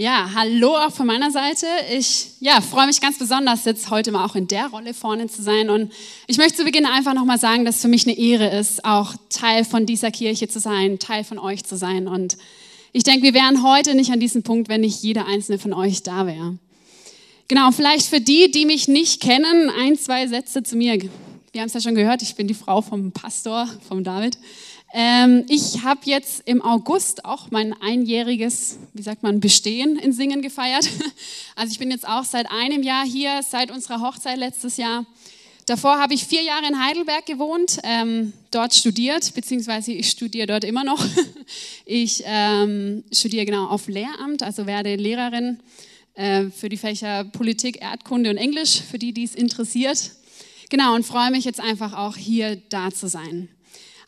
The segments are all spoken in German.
Ja, hallo auch von meiner Seite. Ich ja, freue mich ganz besonders, jetzt heute mal auch in der Rolle vorne zu sein. Und ich möchte zu Beginn einfach nochmal sagen, dass es für mich eine Ehre ist, auch Teil von dieser Kirche zu sein, Teil von euch zu sein. Und ich denke, wir wären heute nicht an diesem Punkt, wenn nicht jeder einzelne von euch da wäre. Genau, vielleicht für die, die mich nicht kennen, ein, zwei Sätze zu mir. Wir haben es ja schon gehört, ich bin die Frau vom Pastor, vom David. Ähm, ich habe jetzt im August auch mein einjähriges, wie sagt man, Bestehen in Singen gefeiert. Also ich bin jetzt auch seit einem Jahr hier, seit unserer Hochzeit letztes Jahr. Davor habe ich vier Jahre in Heidelberg gewohnt, ähm, dort studiert, beziehungsweise ich studiere dort immer noch. Ich ähm, studiere genau auf Lehramt, also werde Lehrerin äh, für die Fächer Politik, Erdkunde und Englisch, für die, die es interessiert. Genau, und freue mich jetzt einfach auch hier da zu sein.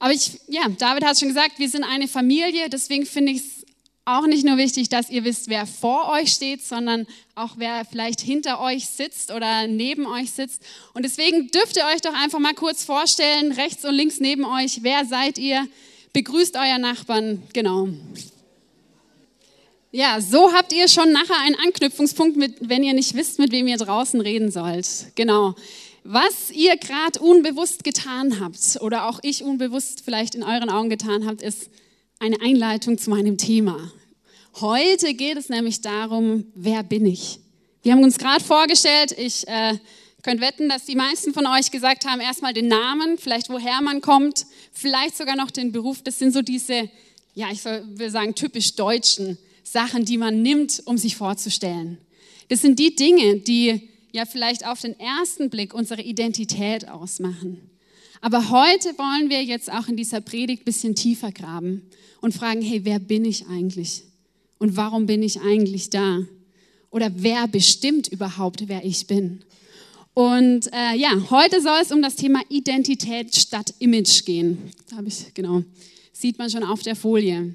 Aber ich, ja, David hat schon gesagt, wir sind eine Familie, deswegen finde ich es auch nicht nur wichtig, dass ihr wisst, wer vor euch steht, sondern auch wer vielleicht hinter euch sitzt oder neben euch sitzt. Und deswegen dürft ihr euch doch einfach mal kurz vorstellen, rechts und links neben euch, wer seid ihr? Begrüßt euer Nachbarn, genau. Ja, so habt ihr schon nachher einen Anknüpfungspunkt, mit, wenn ihr nicht wisst, mit wem ihr draußen reden sollt. Genau was ihr gerade unbewusst getan habt oder auch ich unbewusst vielleicht in euren Augen getan habt, ist eine Einleitung zu meinem Thema. Heute geht es nämlich darum, wer bin ich? Wir haben uns gerade vorgestellt, ich äh, könnt wetten, dass die meisten von euch gesagt haben, erstmal den Namen, vielleicht woher man kommt, vielleicht sogar noch den Beruf. Das sind so diese, ja, ich will sagen, typisch deutschen Sachen, die man nimmt, um sich vorzustellen. Das sind die Dinge, die ja vielleicht auf den ersten Blick unsere Identität ausmachen. Aber heute wollen wir jetzt auch in dieser Predigt ein bisschen tiefer graben und fragen, hey, wer bin ich eigentlich? Und warum bin ich eigentlich da? Oder wer bestimmt überhaupt, wer ich bin? Und äh, ja, heute soll es um das Thema Identität statt Image gehen. Da habe ich, genau, sieht man schon auf der Folie.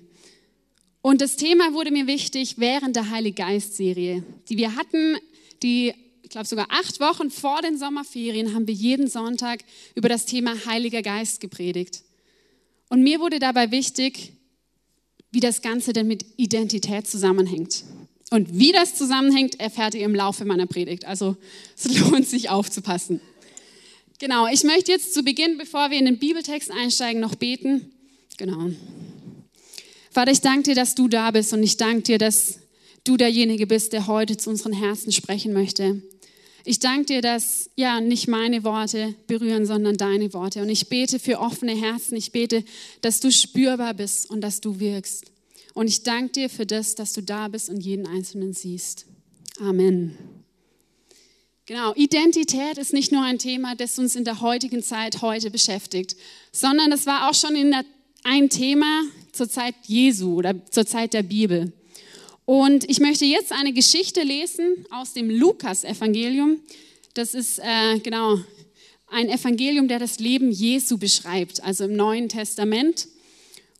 Und das Thema wurde mir wichtig während der Heilige Geist-Serie, die wir hatten, die glaube sogar acht Wochen vor den Sommerferien, haben wir jeden Sonntag über das Thema Heiliger Geist gepredigt. Und mir wurde dabei wichtig, wie das Ganze denn mit Identität zusammenhängt. Und wie das zusammenhängt, erfährt ihr im Laufe meiner Predigt. Also es lohnt sich aufzupassen. Genau, ich möchte jetzt zu Beginn, bevor wir in den Bibeltext einsteigen, noch beten. Genau. Vater, ich danke dir, dass du da bist und ich danke dir, dass du derjenige bist, der heute zu unseren Herzen sprechen möchte. Ich danke dir, dass ja nicht meine Worte berühren, sondern deine Worte. Und ich bete für offene Herzen. Ich bete, dass du spürbar bist und dass du wirkst. Und ich danke dir für das, dass du da bist und jeden Einzelnen siehst. Amen. Genau, Identität ist nicht nur ein Thema, das uns in der heutigen Zeit heute beschäftigt, sondern das war auch schon der, ein Thema zur Zeit Jesu oder zur Zeit der Bibel. Und ich möchte jetzt eine Geschichte lesen aus dem Lukas-Evangelium. Das ist äh, genau ein Evangelium, der das Leben Jesu beschreibt, also im Neuen Testament.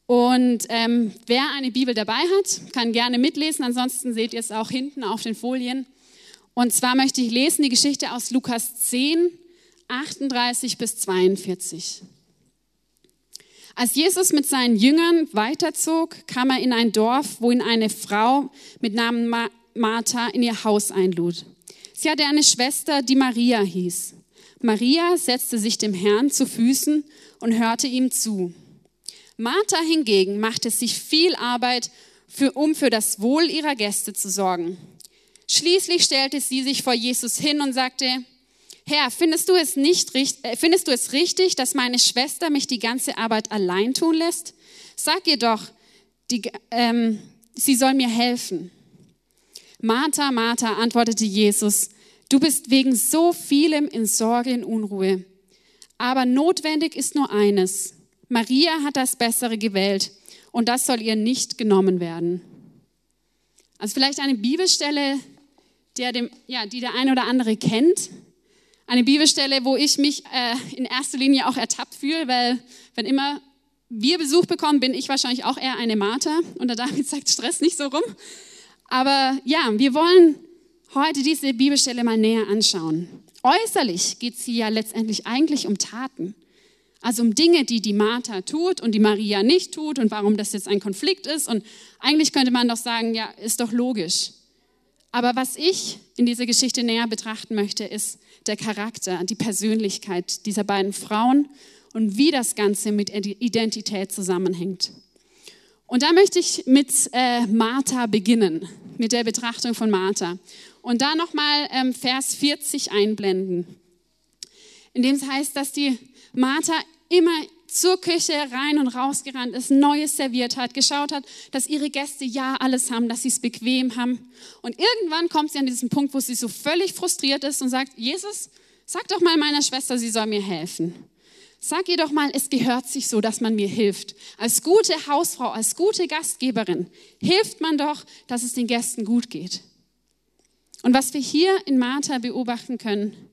Und ähm, wer eine Bibel dabei hat, kann gerne mitlesen. Ansonsten seht ihr es auch hinten auf den Folien. Und zwar möchte ich lesen die Geschichte aus Lukas 10, 38 bis 42. Als Jesus mit seinen Jüngern weiterzog, kam er in ein Dorf, wo ihn eine Frau mit Namen Martha in ihr Haus einlud. Sie hatte eine Schwester, die Maria hieß. Maria setzte sich dem Herrn zu Füßen und hörte ihm zu. Martha hingegen machte sich viel Arbeit, für, um für das Wohl ihrer Gäste zu sorgen. Schließlich stellte sie sich vor Jesus hin und sagte, Herr, findest du es nicht äh, findest du es richtig, dass meine Schwester mich die ganze Arbeit allein tun lässt? Sag ihr doch, die, ähm, sie soll mir helfen. Martha, Martha, antwortete Jesus, du bist wegen so vielem in Sorge und Unruhe. Aber notwendig ist nur eines. Maria hat das Bessere gewählt und das soll ihr nicht genommen werden. Also vielleicht eine Bibelstelle, der dem, ja, die der eine oder andere kennt. Eine Bibelstelle, wo ich mich äh, in erster Linie auch ertappt fühle, weil wenn immer wir Besuch bekommen, bin ich wahrscheinlich auch eher eine Martha und der David sagt Stress nicht so rum. Aber ja, wir wollen heute diese Bibelstelle mal näher anschauen. Äußerlich geht es hier ja letztendlich eigentlich um Taten. Also um Dinge, die die Martha tut und die Maria nicht tut und warum das jetzt ein Konflikt ist. Und eigentlich könnte man doch sagen, ja, ist doch logisch. Aber was ich in dieser Geschichte näher betrachten möchte, ist der Charakter, die Persönlichkeit dieser beiden Frauen und wie das Ganze mit Identität zusammenhängt. Und da möchte ich mit äh, Martha beginnen, mit der Betrachtung von Martha. Und da nochmal ähm, Vers 40 einblenden, in dem es heißt, dass die Martha immer zur Küche rein und raus gerannt ist, Neues serviert hat, geschaut hat, dass ihre Gäste ja alles haben, dass sie es bequem haben. Und irgendwann kommt sie an diesen Punkt, wo sie so völlig frustriert ist und sagt, Jesus, sag doch mal meiner Schwester, sie soll mir helfen. Sag ihr doch mal, es gehört sich so, dass man mir hilft. Als gute Hausfrau, als gute Gastgeberin hilft man doch, dass es den Gästen gut geht. Und was wir hier in Martha beobachten können,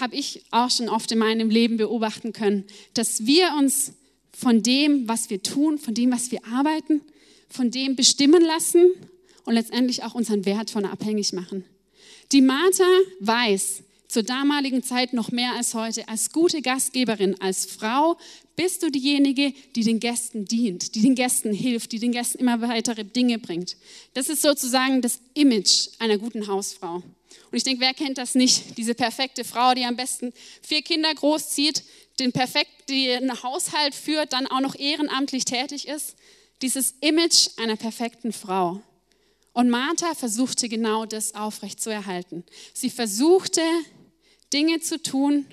habe ich auch schon oft in meinem Leben beobachten können, dass wir uns von dem, was wir tun, von dem, was wir arbeiten, von dem bestimmen lassen und letztendlich auch unseren Wert von abhängig machen. Die Martha weiß, zur damaligen Zeit noch mehr als heute, als gute Gastgeberin, als Frau bist du diejenige, die den Gästen dient, die den Gästen hilft, die den Gästen immer weitere Dinge bringt. Das ist sozusagen das Image einer guten Hausfrau. Und ich denke, wer kennt das nicht? Diese perfekte Frau, die am besten vier Kinder großzieht, den perfekt, den Haushalt führt, dann auch noch ehrenamtlich tätig ist. Dieses Image einer perfekten Frau. Und Martha versuchte genau das aufrechtzuerhalten. Sie versuchte Dinge zu tun,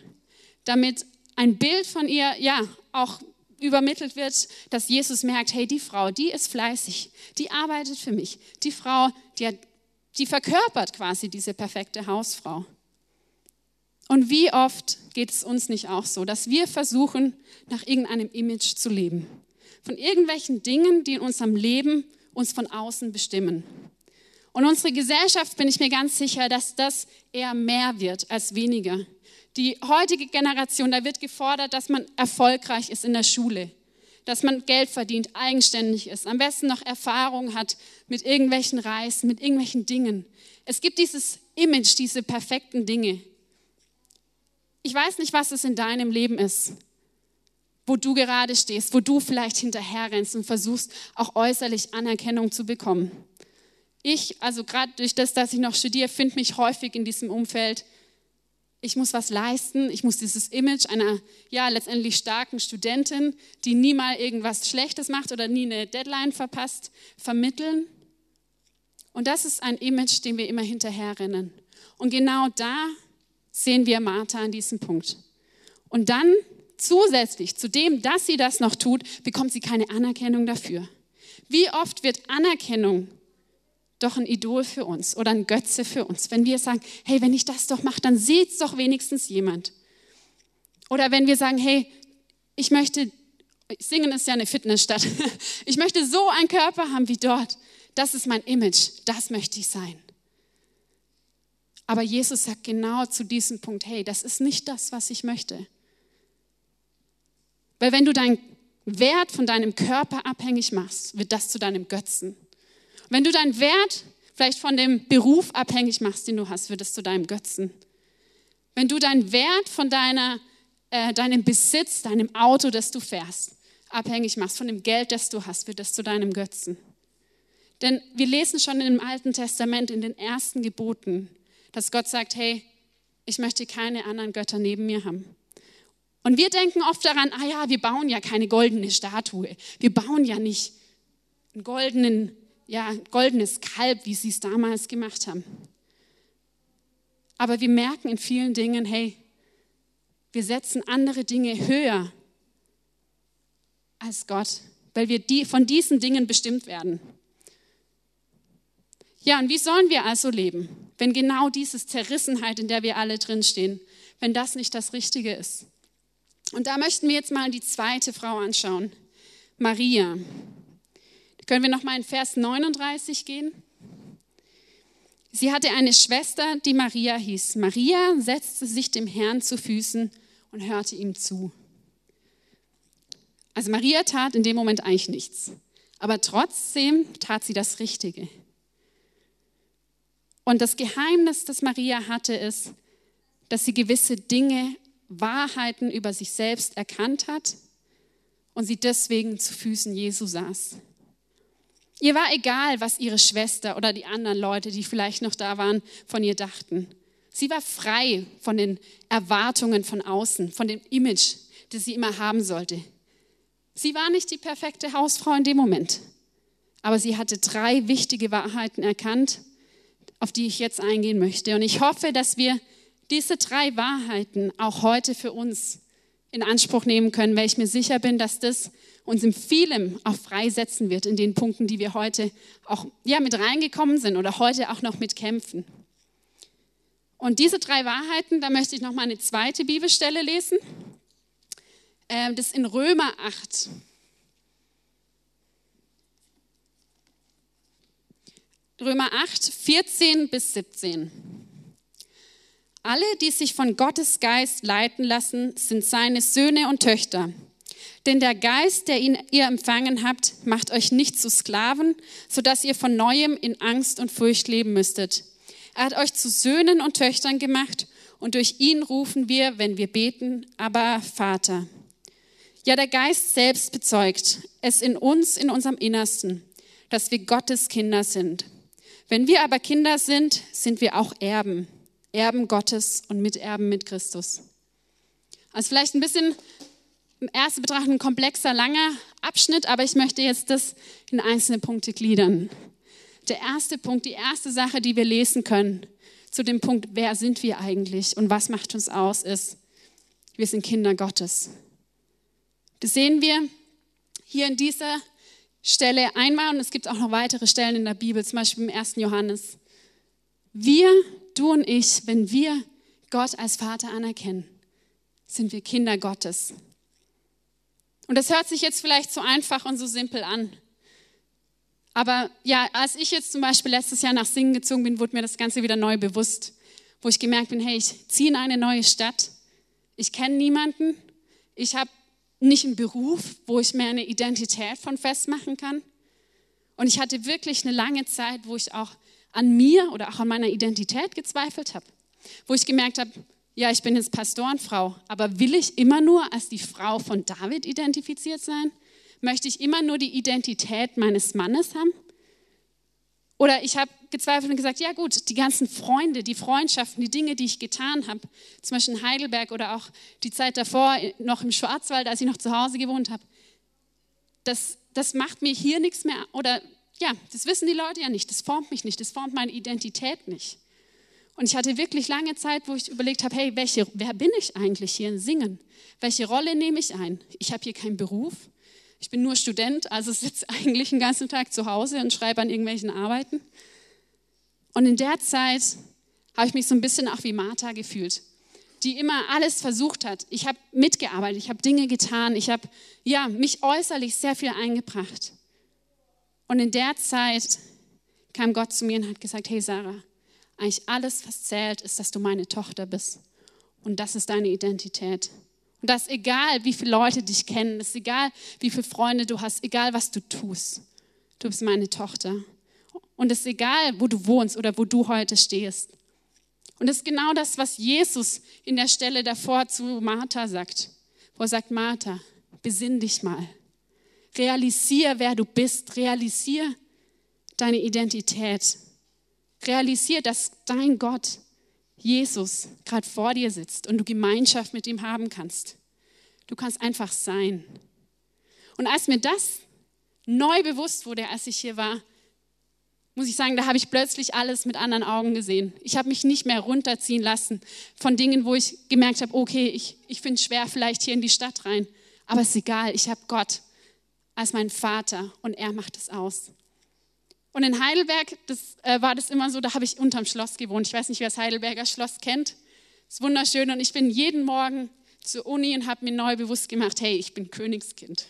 damit ein Bild von ihr, ja, auch übermittelt wird, dass Jesus merkt, hey, die Frau, die ist fleißig, die arbeitet für mich. Die Frau, die, hat, die verkörpert quasi diese perfekte Hausfrau. Und wie oft geht es uns nicht auch so, dass wir versuchen, nach irgendeinem Image zu leben? Von irgendwelchen Dingen, die in unserem Leben uns von außen bestimmen. Und unsere Gesellschaft, bin ich mir ganz sicher, dass das eher mehr wird als weniger. Die heutige Generation, da wird gefordert, dass man erfolgreich ist in der Schule, dass man Geld verdient, eigenständig ist, am besten noch Erfahrung hat mit irgendwelchen Reisen, mit irgendwelchen Dingen. Es gibt dieses Image, diese perfekten Dinge. Ich weiß nicht, was es in deinem Leben ist, wo du gerade stehst, wo du vielleicht hinterherrennst und versuchst, auch äußerlich Anerkennung zu bekommen. Ich, also gerade durch das, dass ich noch studiere, finde mich häufig in diesem Umfeld. Ich muss was leisten, ich muss dieses Image einer, ja, letztendlich starken Studentin, die nie mal irgendwas Schlechtes macht oder nie eine Deadline verpasst, vermitteln. Und das ist ein Image, dem wir immer hinterherrennen. Und genau da sehen wir Martha an diesem Punkt. Und dann zusätzlich zu dem, dass sie das noch tut, bekommt sie keine Anerkennung dafür. Wie oft wird Anerkennung doch ein Idol für uns oder ein Götze für uns. Wenn wir sagen, hey, wenn ich das doch mache, dann sieht es doch wenigstens jemand. Oder wenn wir sagen, hey, ich möchte, singen ist ja eine Fitnessstadt, ich möchte so einen Körper haben wie dort. Das ist mein Image, das möchte ich sein. Aber Jesus sagt genau zu diesem Punkt, hey, das ist nicht das, was ich möchte. Weil wenn du deinen Wert von deinem Körper abhängig machst, wird das zu deinem Götzen. Wenn du deinen Wert vielleicht von dem Beruf abhängig machst, den du hast, wird es zu deinem Götzen. Wenn du deinen Wert von deiner, äh, deinem Besitz, deinem Auto, das du fährst, abhängig machst, von dem Geld, das du hast, wird es zu deinem Götzen. Denn wir lesen schon im Alten Testament, in den ersten Geboten, dass Gott sagt, hey, ich möchte keine anderen Götter neben mir haben. Und wir denken oft daran, ah ja, wir bauen ja keine goldene Statue. Wir bauen ja nicht einen goldenen ja, goldenes Kalb, wie sie es damals gemacht haben. Aber wir merken in vielen Dingen, hey, wir setzen andere Dinge höher als Gott, weil wir die, von diesen Dingen bestimmt werden. Ja, und wie sollen wir also leben, wenn genau diese Zerrissenheit, in der wir alle drinstehen, wenn das nicht das Richtige ist? Und da möchten wir jetzt mal die zweite Frau anschauen, Maria. Können wir noch mal in Vers 39 gehen? Sie hatte eine Schwester, die Maria hieß. Maria setzte sich dem Herrn zu Füßen und hörte ihm zu. Also Maria tat in dem Moment eigentlich nichts, aber trotzdem tat sie das Richtige. Und das Geheimnis, das Maria hatte, ist, dass sie gewisse Dinge, Wahrheiten über sich selbst erkannt hat und sie deswegen zu Füßen Jesu saß. Ihr war egal, was ihre Schwester oder die anderen Leute, die vielleicht noch da waren, von ihr dachten. Sie war frei von den Erwartungen von außen, von dem Image, das sie immer haben sollte. Sie war nicht die perfekte Hausfrau in dem Moment, aber sie hatte drei wichtige Wahrheiten erkannt, auf die ich jetzt eingehen möchte. Und ich hoffe, dass wir diese drei Wahrheiten auch heute für uns in Anspruch nehmen können, weil ich mir sicher bin, dass das uns in vielem auch freisetzen wird in den Punkten, die wir heute auch ja, mit reingekommen sind oder heute auch noch mit kämpfen. Und diese drei Wahrheiten, da möchte ich noch mal eine zweite Bibelstelle lesen. Ähm, das in Römer 8. Römer 8, 14 bis 17. Alle, die sich von Gottes Geist leiten lassen, sind seine Söhne und Töchter. Denn der Geist, der ihn ihr empfangen habt, macht euch nicht zu Sklaven, sodass ihr von neuem in Angst und Furcht leben müsstet. Er hat euch zu Söhnen und Töchtern gemacht und durch ihn rufen wir, wenn wir beten, aber Vater. Ja, der Geist selbst bezeugt es in uns, in unserem Innersten, dass wir Gottes Kinder sind. Wenn wir aber Kinder sind, sind wir auch Erben, Erben Gottes und Miterben mit Christus. Also vielleicht ein bisschen im ersten Betrachten ein komplexer, langer Abschnitt, aber ich möchte jetzt das in einzelne Punkte gliedern der erste Punkt, die erste Sache, die wir lesen können zu dem Punkt, wer sind wir eigentlich und was macht uns aus, ist, wir sind Kinder Gottes. Das sehen wir hier in dieser Stelle einmal und es gibt auch noch weitere Stellen in der Bibel, zum Beispiel im 1. Johannes. Wir, du und ich, wenn wir Gott als Vater anerkennen, sind wir Kinder Gottes. Und das hört sich jetzt vielleicht so einfach und so simpel an. Aber ja, als ich jetzt zum Beispiel letztes Jahr nach Singen gezogen bin, wurde mir das Ganze wieder neu bewusst, wo ich gemerkt bin, hey, ich ziehe in eine neue Stadt, ich kenne niemanden, ich habe nicht einen Beruf, wo ich mir eine Identität von festmachen kann. Und ich hatte wirklich eine lange Zeit, wo ich auch an mir oder auch an meiner Identität gezweifelt habe, wo ich gemerkt habe, ja, ich bin jetzt Pastorenfrau, aber will ich immer nur als die Frau von David identifiziert sein? Möchte ich immer nur die Identität meines Mannes haben? Oder ich habe gezweifelt und gesagt, ja gut, die ganzen Freunde, die Freundschaften, die Dinge, die ich getan habe, zum Beispiel in Heidelberg oder auch die Zeit davor noch im Schwarzwald, als ich noch zu Hause gewohnt habe, das, das macht mir hier nichts mehr. Oder ja, das wissen die Leute ja nicht, das formt mich nicht, das formt meine Identität nicht. Und ich hatte wirklich lange Zeit, wo ich überlegt habe, hey, welche, wer bin ich eigentlich hier in Singen? Welche Rolle nehme ich ein? Ich habe hier keinen Beruf, ich bin nur Student, also sitze eigentlich den ganzen Tag zu Hause und schreibe an irgendwelchen Arbeiten. Und in der Zeit habe ich mich so ein bisschen auch wie Martha gefühlt, die immer alles versucht hat. Ich habe mitgearbeitet, ich habe Dinge getan, ich habe ja, mich äußerlich sehr viel eingebracht. Und in der Zeit kam Gott zu mir und hat gesagt, hey Sarah, eigentlich alles, was zählt, ist, dass du meine Tochter bist. Und das ist deine Identität. Und das ist egal, wie viele Leute dich kennen, es ist egal, wie viele Freunde du hast, egal, was du tust. Du bist meine Tochter. Und es ist egal, wo du wohnst oder wo du heute stehst. Und das ist genau das, was Jesus in der Stelle davor zu Martha sagt. Wo er sagt, Martha, besinn dich mal. Realisier, wer du bist. Realisier deine Identität. Realisier, dass dein Gott Jesus gerade vor dir sitzt und du Gemeinschaft mit ihm haben kannst. Du kannst einfach sein. Und als mir das neu bewusst wurde, als ich hier war, muss ich sagen, da habe ich plötzlich alles mit anderen Augen gesehen. Ich habe mich nicht mehr runterziehen lassen von Dingen, wo ich gemerkt habe, okay, ich, ich finde es schwer vielleicht hier in die Stadt rein. Aber es ist egal, ich habe Gott als meinen Vater und er macht es aus. Und in Heidelberg das, äh, war das immer so, da habe ich unterm Schloss gewohnt. Ich weiß nicht, wer das Heidelberger Schloss kennt. Es ist wunderschön und ich bin jeden Morgen zur Uni und habe mir neu bewusst gemacht, hey, ich bin Königskind.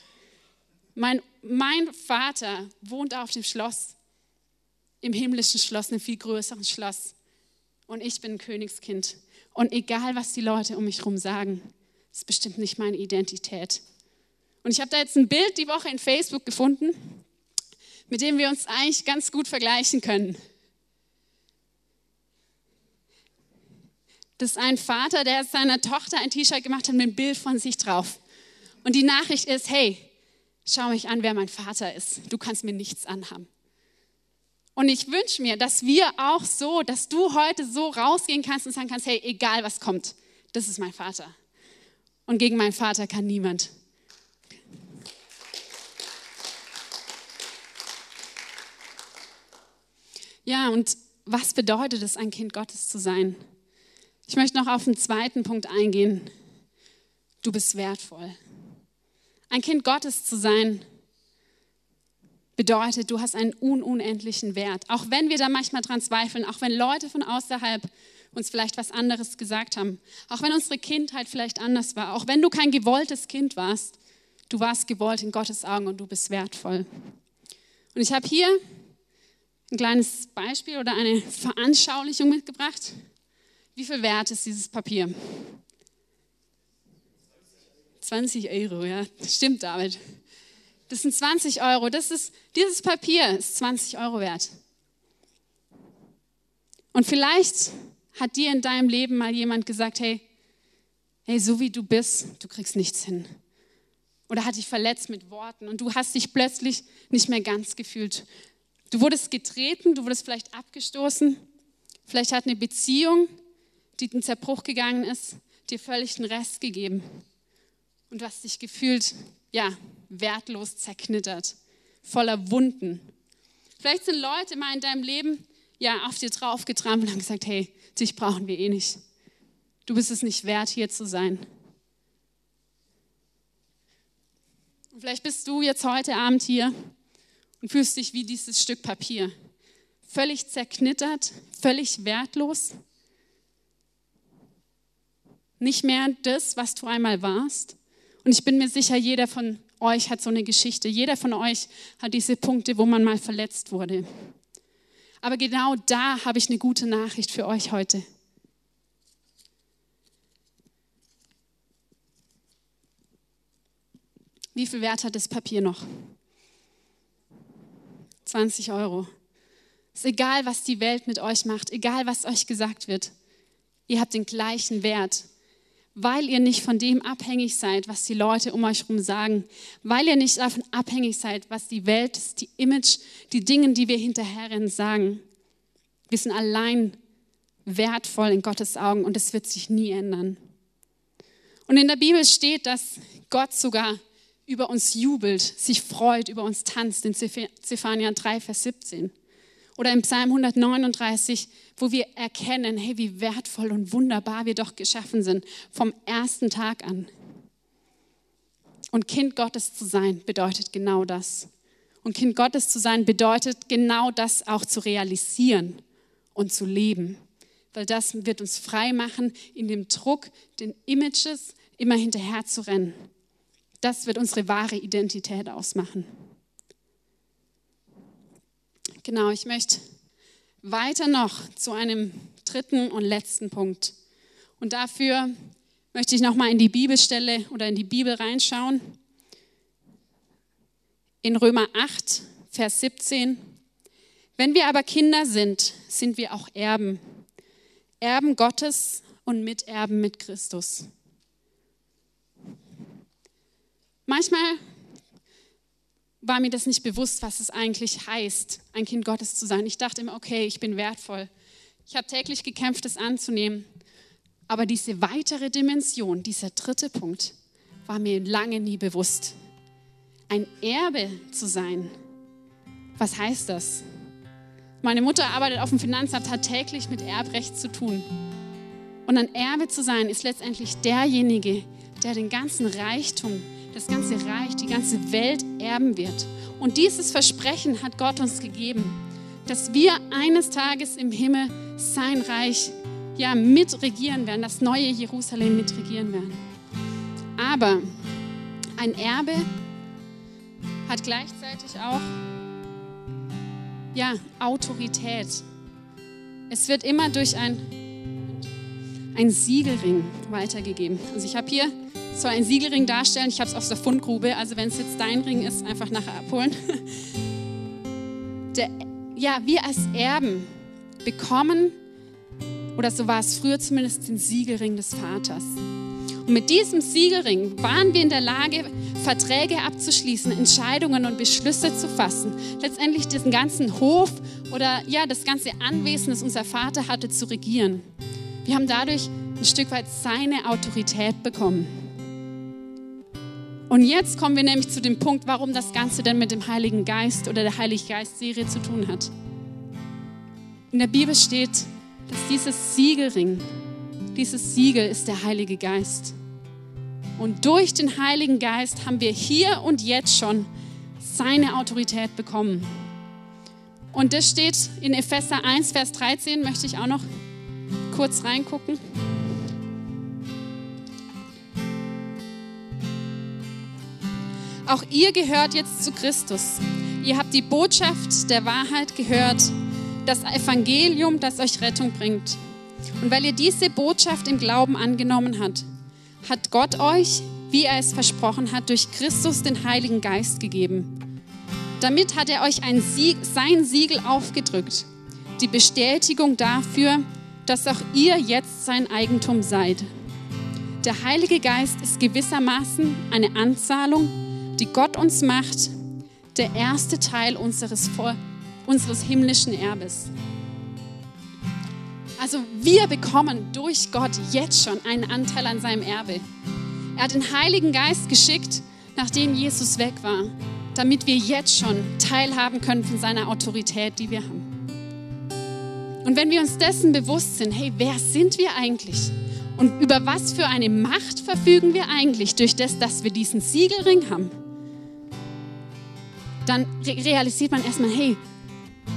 Mein, mein Vater wohnt auf dem Schloss, im himmlischen Schloss, einem viel größeren Schloss. Und ich bin Königskind. Und egal, was die Leute um mich herum sagen, ist bestimmt nicht meine Identität. Und ich habe da jetzt ein Bild die Woche in Facebook gefunden mit dem wir uns eigentlich ganz gut vergleichen können. Das ist ein Vater, der seiner Tochter ein T-Shirt gemacht hat mit einem Bild von sich drauf. Und die Nachricht ist, hey, schau mich an, wer mein Vater ist. Du kannst mir nichts anhaben. Und ich wünsche mir, dass wir auch so, dass du heute so rausgehen kannst und sagen kannst, hey, egal was kommt, das ist mein Vater. Und gegen meinen Vater kann niemand. Ja, und was bedeutet es, ein Kind Gottes zu sein? Ich möchte noch auf den zweiten Punkt eingehen. Du bist wertvoll. Ein Kind Gottes zu sein bedeutet, du hast einen unendlichen Wert. Auch wenn wir da manchmal dran zweifeln, auch wenn Leute von außerhalb uns vielleicht was anderes gesagt haben, auch wenn unsere Kindheit vielleicht anders war, auch wenn du kein gewolltes Kind warst, du warst gewollt in Gottes Augen und du bist wertvoll. Und ich habe hier ein kleines Beispiel oder eine Veranschaulichung mitgebracht. Wie viel wert ist dieses Papier? 20 Euro, ja, stimmt, David. Das sind 20 Euro. Das ist, dieses Papier ist 20 Euro wert. Und vielleicht hat dir in deinem Leben mal jemand gesagt, hey, hey, so wie du bist, du kriegst nichts hin. Oder hat dich verletzt mit Worten und du hast dich plötzlich nicht mehr ganz gefühlt. Du wurdest getreten, du wurdest vielleicht abgestoßen. Vielleicht hat eine Beziehung, die in Zerbruch gegangen ist, dir völlig den Rest gegeben. Und du hast dich gefühlt, ja, wertlos zerknittert, voller Wunden. Vielleicht sind Leute mal in deinem Leben ja auf dir drauf getrampelt und haben gesagt, hey, dich brauchen wir eh nicht. Du bist es nicht wert, hier zu sein. Und vielleicht bist du jetzt heute Abend hier und fühlst dich wie dieses Stück Papier. Völlig zerknittert, völlig wertlos. Nicht mehr das, was du einmal warst. Und ich bin mir sicher, jeder von euch hat so eine Geschichte. Jeder von euch hat diese Punkte, wo man mal verletzt wurde. Aber genau da habe ich eine gute Nachricht für euch heute. Wie viel Wert hat das Papier noch? 20 Euro. Ist egal, was die Welt mit euch macht, egal, was euch gesagt wird. Ihr habt den gleichen Wert weil ihr nicht von dem abhängig seid, was die Leute um euch herum sagen, weil ihr nicht davon abhängig seid, was die Welt, die Image, die Dinge, die wir hinterherrennen, sagen. Wir sind allein wertvoll in Gottes Augen und es wird sich nie ändern. Und in der Bibel steht, dass Gott sogar über uns jubelt, sich freut, über uns tanzt, in Zephania 3, Vers 17. Oder im Psalm 139, wo wir erkennen, hey, wie wertvoll und wunderbar wir doch geschaffen sind, vom ersten Tag an. Und Kind Gottes zu sein bedeutet genau das. Und Kind Gottes zu sein bedeutet genau das auch zu realisieren und zu leben. Weil das wird uns frei machen, in dem Druck, den Images immer hinterher zu rennen. Das wird unsere wahre Identität ausmachen. Genau, ich möchte weiter noch zu einem dritten und letzten Punkt. Und dafür möchte ich noch mal in die Bibelstelle oder in die Bibel reinschauen. In Römer 8, Vers 17. Wenn wir aber Kinder sind, sind wir auch Erben. Erben Gottes und Miterben mit Christus. Manchmal war mir das nicht bewusst, was es eigentlich heißt, ein Kind Gottes zu sein. Ich dachte immer, okay, ich bin wertvoll. Ich habe täglich gekämpft, es anzunehmen. Aber diese weitere Dimension, dieser dritte Punkt, war mir lange nie bewusst. Ein Erbe zu sein. Was heißt das? Meine Mutter arbeitet auf dem Finanzamt, hat täglich mit Erbrecht zu tun. Und ein Erbe zu sein, ist letztendlich derjenige, der den ganzen Reichtum, das ganze Reich, die ganze Welt erben wird. Und dieses Versprechen hat Gott uns gegeben, dass wir eines Tages im Himmel sein Reich ja mitregieren werden, das neue Jerusalem mitregieren werden. Aber ein Erbe hat gleichzeitig auch ja, Autorität. Es wird immer durch ein, ein Siegelring weitergegeben. Also ich habe hier soll ein Siegelring darstellen. Ich habe es aus der Fundgrube, also wenn es jetzt dein Ring ist, einfach nachher abholen. Der, ja, wir als Erben bekommen, oder so war es früher zumindest, den Siegelring des Vaters. Und mit diesem Siegelring waren wir in der Lage, Verträge abzuschließen, Entscheidungen und Beschlüsse zu fassen. Letztendlich diesen ganzen Hof oder ja, das ganze Anwesen, das unser Vater hatte, zu regieren. Wir haben dadurch ein Stück weit seine Autorität bekommen. Und jetzt kommen wir nämlich zu dem Punkt, warum das Ganze denn mit dem Heiligen Geist oder der Heilige Geist-Serie zu tun hat. In der Bibel steht, dass dieses Siegelring, dieses Siegel ist der Heilige Geist. Und durch den Heiligen Geist haben wir hier und jetzt schon seine Autorität bekommen. Und das steht in Epheser 1, Vers 13, möchte ich auch noch kurz reingucken. Auch ihr gehört jetzt zu Christus. Ihr habt die Botschaft der Wahrheit gehört, das Evangelium, das euch Rettung bringt. Und weil ihr diese Botschaft im Glauben angenommen habt, hat Gott euch, wie er es versprochen hat, durch Christus den Heiligen Geist gegeben. Damit hat er euch ein Sieg, sein Siegel aufgedrückt, die Bestätigung dafür, dass auch ihr jetzt sein Eigentum seid. Der Heilige Geist ist gewissermaßen eine Anzahlung, die Gott uns macht, der erste Teil unseres, unseres himmlischen Erbes. Also wir bekommen durch Gott jetzt schon einen Anteil an seinem Erbe. Er hat den Heiligen Geist geschickt, nachdem Jesus weg war, damit wir jetzt schon teilhaben können von seiner Autorität, die wir haben. Und wenn wir uns dessen bewusst sind, hey, wer sind wir eigentlich? Und über was für eine Macht verfügen wir eigentlich durch das, dass wir diesen Siegelring haben? Dann realisiert man erstmal, hey,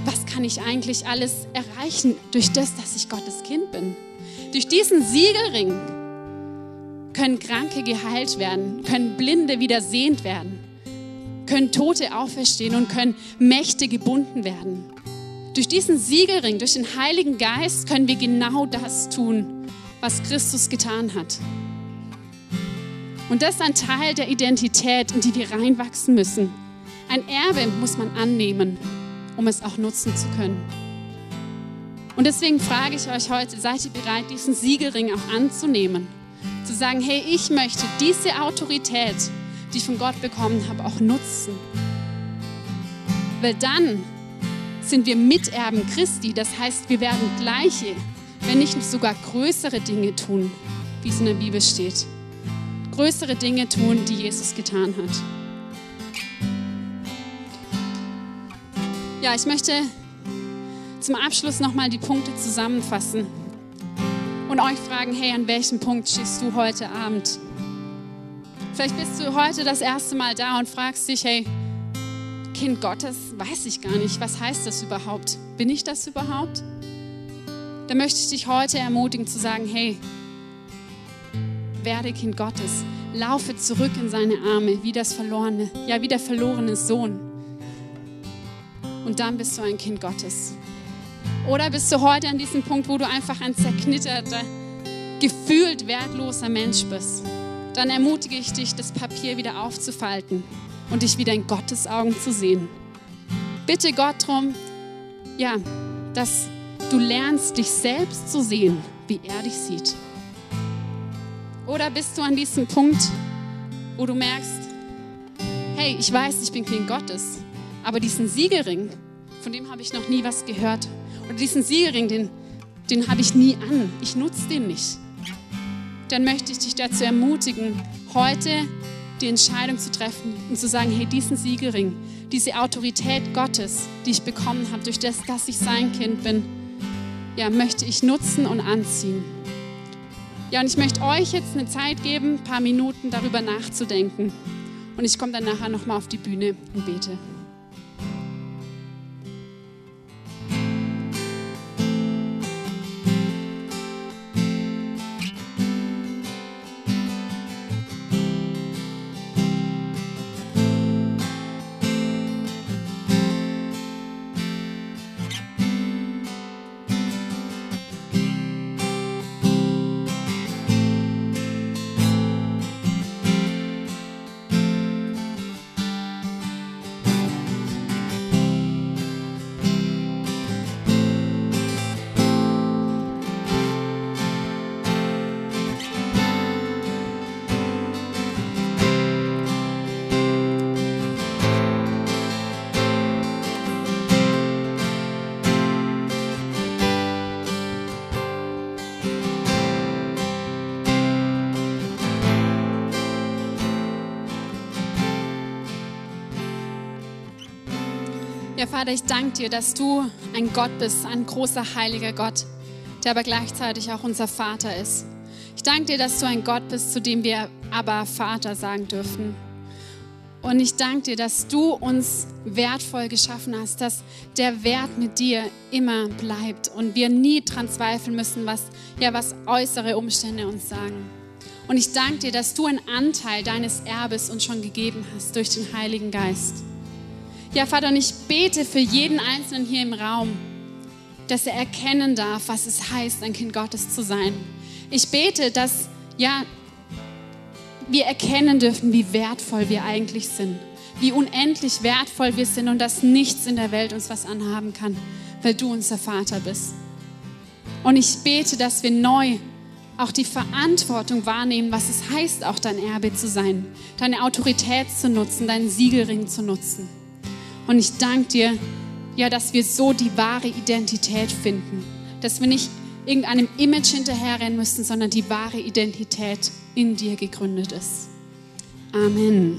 was kann ich eigentlich alles erreichen durch das, dass ich Gottes Kind bin? Durch diesen Siegelring können Kranke geheilt werden, können Blinde wieder sehend werden, können Tote auferstehen und können Mächte gebunden werden. Durch diesen Siegelring, durch den Heiligen Geist können wir genau das tun, was Christus getan hat. Und das ist ein Teil der Identität, in die wir reinwachsen müssen. Ein Erbe muss man annehmen um es auch nutzen zu können. Und deswegen frage ich euch heute, seid ihr bereit, diesen Siegelring auch anzunehmen? Zu sagen, hey, ich möchte diese Autorität, die ich von Gott bekommen habe, auch nutzen. Weil dann sind wir Miterben Christi. Das heißt, wir werden gleiche, wenn nicht sogar größere Dinge tun, wie es in der Bibel steht. Größere Dinge tun, die Jesus getan hat. Ja, ich möchte zum Abschluss nochmal die Punkte zusammenfassen und euch fragen, hey, an welchem Punkt stehst du heute Abend? Vielleicht bist du heute das erste Mal da und fragst dich, hey, Kind Gottes, weiß ich gar nicht, was heißt das überhaupt? Bin ich das überhaupt? Da möchte ich dich heute ermutigen zu sagen, hey, werde Kind Gottes, laufe zurück in seine Arme, wie das verlorene, ja, wie der verlorene Sohn und dann bist du ein Kind Gottes. Oder bist du heute an diesem Punkt, wo du einfach ein zerknitterter, gefühlt wertloser Mensch bist? Dann ermutige ich dich, das Papier wieder aufzufalten und dich wieder in Gottes Augen zu sehen. Bitte Gott darum, ja, dass du lernst, dich selbst zu sehen, wie er dich sieht. Oder bist du an diesem Punkt, wo du merkst, hey, ich weiß, ich bin Kind Gottes, aber diesen Siegelring, von dem habe ich noch nie was gehört. Oder diesen Siegelring, den, den habe ich nie an. Ich nutze den nicht. Dann möchte ich dich dazu ermutigen, heute die Entscheidung zu treffen und zu sagen, hey, diesen Siegelring, diese Autorität Gottes, die ich bekommen habe, durch das, dass ich sein Kind bin, ja, möchte ich nutzen und anziehen. Ja, und ich möchte euch jetzt eine Zeit geben, ein paar Minuten darüber nachzudenken. Und ich komme dann nachher nochmal auf die Bühne und bete. Vater, ich danke dir, dass du ein Gott bist, ein großer, heiliger Gott, der aber gleichzeitig auch unser Vater ist. Ich danke dir, dass du ein Gott bist, zu dem wir aber Vater sagen dürfen. Und ich danke dir, dass du uns wertvoll geschaffen hast, dass der Wert mit dir immer bleibt und wir nie dran zweifeln müssen, was, ja, was äußere Umstände uns sagen. Und ich danke dir, dass du einen Anteil deines Erbes uns schon gegeben hast durch den Heiligen Geist. Ja, Vater, und ich bete für jeden Einzelnen hier im Raum, dass er erkennen darf, was es heißt, ein Kind Gottes zu sein. Ich bete, dass ja, wir erkennen dürfen, wie wertvoll wir eigentlich sind, wie unendlich wertvoll wir sind und dass nichts in der Welt uns was anhaben kann, weil du unser Vater bist. Und ich bete, dass wir neu auch die Verantwortung wahrnehmen, was es heißt, auch dein Erbe zu sein, deine Autorität zu nutzen, deinen Siegelring zu nutzen. Und ich danke dir, ja, dass wir so die wahre Identität finden. Dass wir nicht irgendeinem Image hinterherrennen müssen, sondern die wahre Identität in dir gegründet ist. Amen.